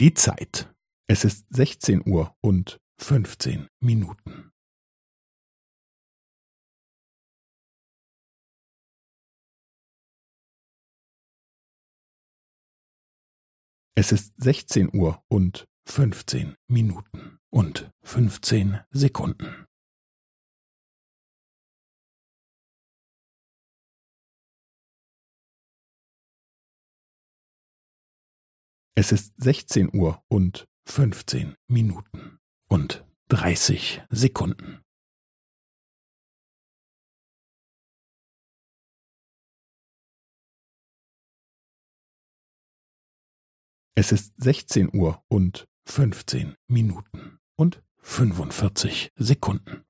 Die Zeit. Es ist sechzehn Uhr und fünfzehn Minuten. Es ist sechzehn Uhr und fünfzehn Minuten und fünfzehn Sekunden. Es ist sechzehn Uhr und fünfzehn Minuten und dreißig Sekunden. Es ist sechzehn Uhr und fünfzehn Minuten und fünfundvierzig Sekunden.